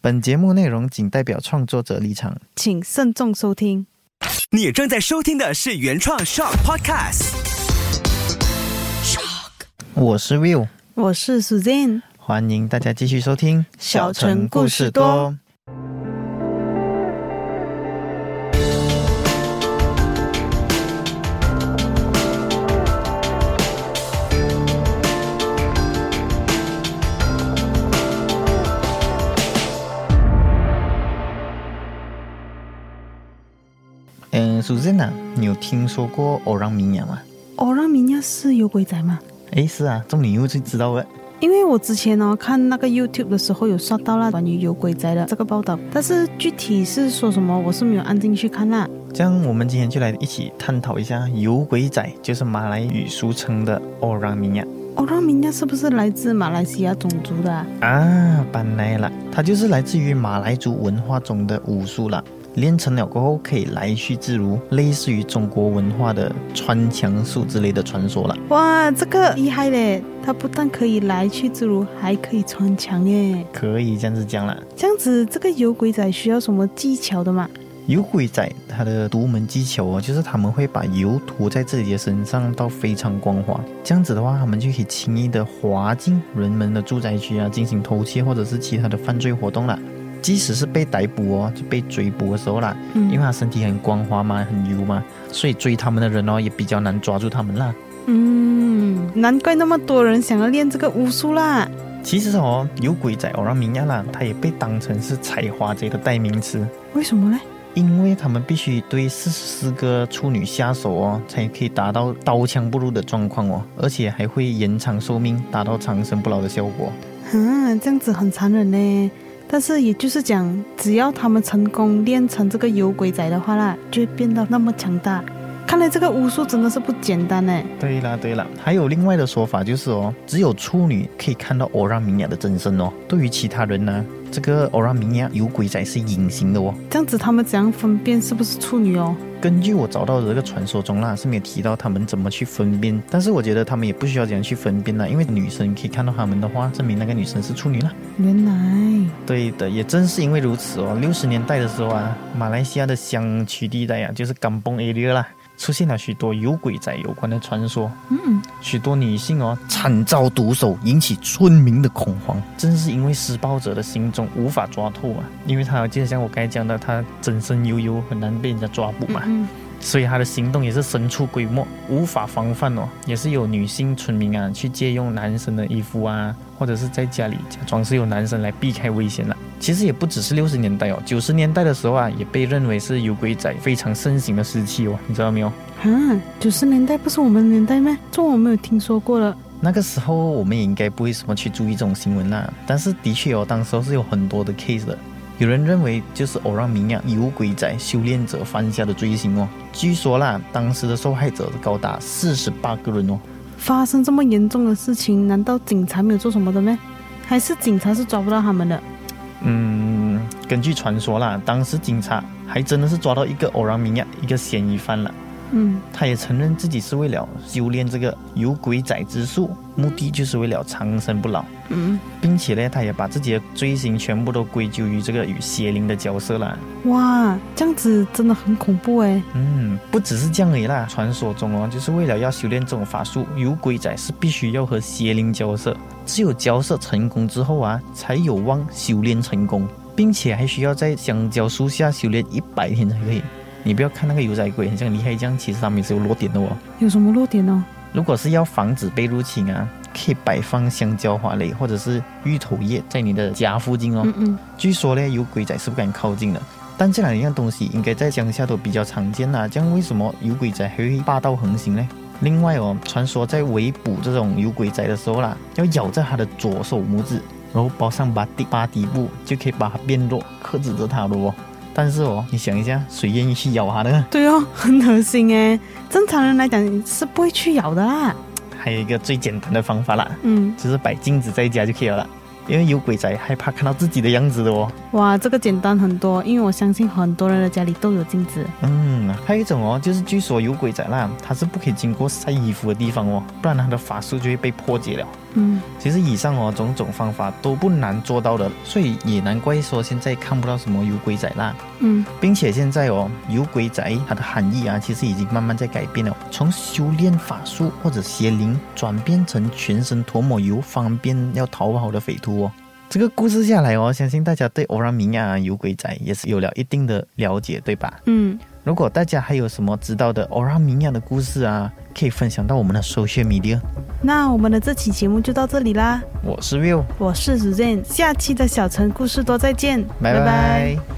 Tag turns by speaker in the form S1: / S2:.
S1: 本节目内容仅代表创作者立场。
S2: 请慎重收听。
S3: 你正在收听的是原创 Shock Podcast。
S1: Shock，我是 Will，
S2: 我是 Suzanne，
S1: 欢迎大家继续收听《
S2: 小城故事多》。
S1: 嗯，Suzanne，你有听说过欧让米亚吗？
S2: 欧让米亚是有鬼仔吗？
S1: 哎，是啊，这么你又是知道的。
S2: 因为我之前呢看那个 YouTube 的时候有刷到了关于有鬼仔的这个报道，但是具体是说什么我是没有按进去看啦。
S1: 这样，我们今天就来一起探讨一下有鬼仔，就是马来语俗称的欧让米亚
S2: 欧让米亚是不是来自马来西亚种族的啊？
S1: 啊，本来了，它就是来自于马来族文化中的武术啦。练成了过后可以来去自如，类似于中国文化的穿墙术之类的传说了。
S2: 哇，这个厉害嘞！它不但可以来去自如，还可以穿墙耶。
S1: 可以这样子讲了。
S2: 这样子，这个有鬼仔需要什么技巧的吗？
S1: 有鬼仔它的独门技巧哦，就是他们会把油涂在自己的身上，到非常光滑。这样子的话，他们就可以轻易的滑进人们的住宅区啊，进行偷窃或者是其他的犯罪活动了。即使是被逮捕哦，就被追捕的时候啦，因为他身体很光滑嘛，很油嘛，所以追他们的人哦也比较难抓住他们啦。
S2: 嗯，难怪那么多人想要练这个巫术啦。
S1: 其实哦，有鬼仔欧让米亚啦，他也被当成是采花贼的代名词。
S2: 为什么呢？
S1: 因为他们必须对四十四个处女下手哦，才可以达到刀枪不入的状况哦，而且还会延长寿命，达到长生不老的效果。
S2: 嗯，这样子很残忍呢。但是也就是讲，只要他们成功练成这个有鬼仔的话啦，就会变得那么强大。看来这个巫术真的是不简单呢。
S1: 对啦对啦，还有另外的说法就是哦，只有处女可以看到欧拉米亚的真身哦。对于其他人呢，这个欧拉米亚有鬼仔是隐形的哦。
S2: 这样子他们怎样分辨是不是处女哦？
S1: 根据我找到的这个传说中啦，是没有提到他们怎么去分辨。但是我觉得他们也不需要怎样去分辨啦，因为女生可以看到他们的话，证明那个女生是处女啦。
S2: 原来，
S1: 对的，也正是因为如此哦。六十年代的时候啊，马来西亚的乡区地带啊，就是甘崩 area 啦，出现了许多有鬼仔有关的传说。
S2: 嗯，
S1: 许多女性哦惨遭毒手，引起村民的恐慌。正是因为施暴者的行踪无法抓透啊，因为他就像我刚才讲的，他整身悠悠，很难被人家抓捕嘛。
S2: 嗯，
S1: 所以他的行动也是神出鬼没，无法防范哦。也是有女性村民啊去借用男生的衣服啊，或者是在家里假装是有男生来避开危险了。其实也不只是六十年代哦，九十年代的时候啊，也被认为是有鬼仔非常盛行的时期哦，你知道没有？
S2: 啊，九十年代不是我们年代吗？这我没有听说过了。
S1: 那个时候我们也应该不会什么去注意这种新闻啦，但是的确哦，当时候是有很多的 case 的。有人认为就是偶然明亚有鬼仔修炼者犯下的罪行哦。据说啦，当时的受害者高达四十八个人哦。
S2: 发生这么严重的事情，难道警察没有做什么的吗？还是警察是抓不到他们的？
S1: 嗯，根据传说啦，当时警察还真的是抓到一个偶然明亚一个嫌疑犯了。
S2: 嗯，
S1: 他也承认自己是为了修炼这个有鬼仔之术，目的就是为了长生不老。
S2: 嗯，
S1: 并且呢，他也把自己的罪行全部都归咎于这个与邪灵的交涉啦。
S2: 哇，这样子真的很恐怖哎。
S1: 嗯，不只是这样而已啦。传说中哦，就是为了要修炼这种法术，有鬼仔是必须要和邪灵交涉，只有交涉成功之后啊，才有望修炼成功，并且还需要在香蕉树下修炼一百天才可以。你不要看那个油仔鬼很像厉害这样，其实他们也是有弱点的哦。
S2: 有什么弱点呢？
S1: 如果是要防止被入侵啊，可以摆放香蕉花蕾或者是芋头叶在你的家附近哦。
S2: 嗯嗯，
S1: 据说呢，有鬼仔是不敢靠近的，但这两样东西应该在乡下都比较常见啦。这样为什么有鬼仔还会霸道横行呢？另外哦，传说在围捕这种有鬼仔的时候啦，要咬在他的左手拇指，然后包上八底八底部，就可以把它变弱，克制着它了哦。但是哦，你想一下，谁愿意去咬它呢？
S2: 对哦，很恶心哎。正常人来讲是不会去咬的啦。
S1: 还有一个最简单的方法啦，
S2: 嗯，
S1: 就是摆镜子在家就可以了。因为有鬼仔害怕看到自己的样子的哦。
S2: 哇，这个简单很多，因为我相信很多人的家里都有镜子。
S1: 嗯，还有一种哦，就是据说有鬼仔啦，他是不可以经过晒衣服的地方哦，不然他的法术就会被破解了。
S2: 嗯
S1: 其实以上哦种种方法都不难做到的，所以也难怪说现在看不到什么有鬼仔啦。
S2: 嗯
S1: 并且现在哦，有鬼仔它的含义啊，其实已经慢慢在改变了，从修炼法术或者邪灵，转变成全身涂抹油，方便要逃跑的匪徒哦。这个故事下来哦，相信大家对欧拉米亚有鬼仔也是有了一定的了解，对吧？
S2: 嗯，
S1: 如果大家还有什么知道的欧拉米亚的故事啊，可以分享到我们的 social media。
S2: 那我们的这期节目就到这里啦。
S1: 我是 Will，
S2: 我是 z 下期的小城故事多再见，
S1: 拜拜